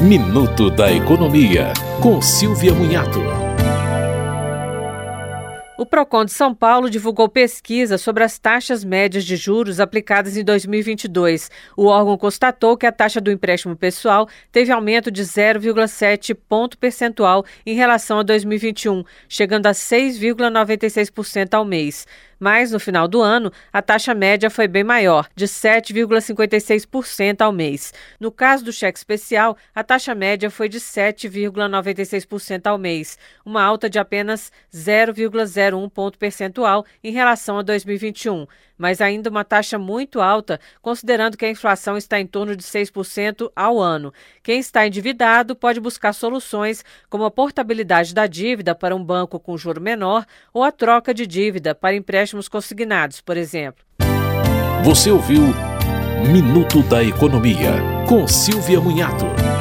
Minuto da Economia, com Silvia Munhato. O Procon de São Paulo divulgou pesquisa sobre as taxas médias de juros aplicadas em 2022. O órgão constatou que a taxa do empréstimo pessoal teve aumento de 0,7 ponto percentual em relação a 2021, chegando a 6,96% ao mês mas no final do ano a taxa média foi bem maior, de 7,56% ao mês. No caso do cheque especial, a taxa média foi de 7,96% ao mês, uma alta de apenas 0,01 ponto percentual em relação a 2021 mas ainda uma taxa muito alta, considerando que a inflação está em torno de 6% ao ano. Quem está endividado pode buscar soluções como a portabilidade da dívida para um banco com juro menor ou a troca de dívida para empréstimos consignados, por exemplo. Você ouviu Minuto da Economia, com Silvia Munhato.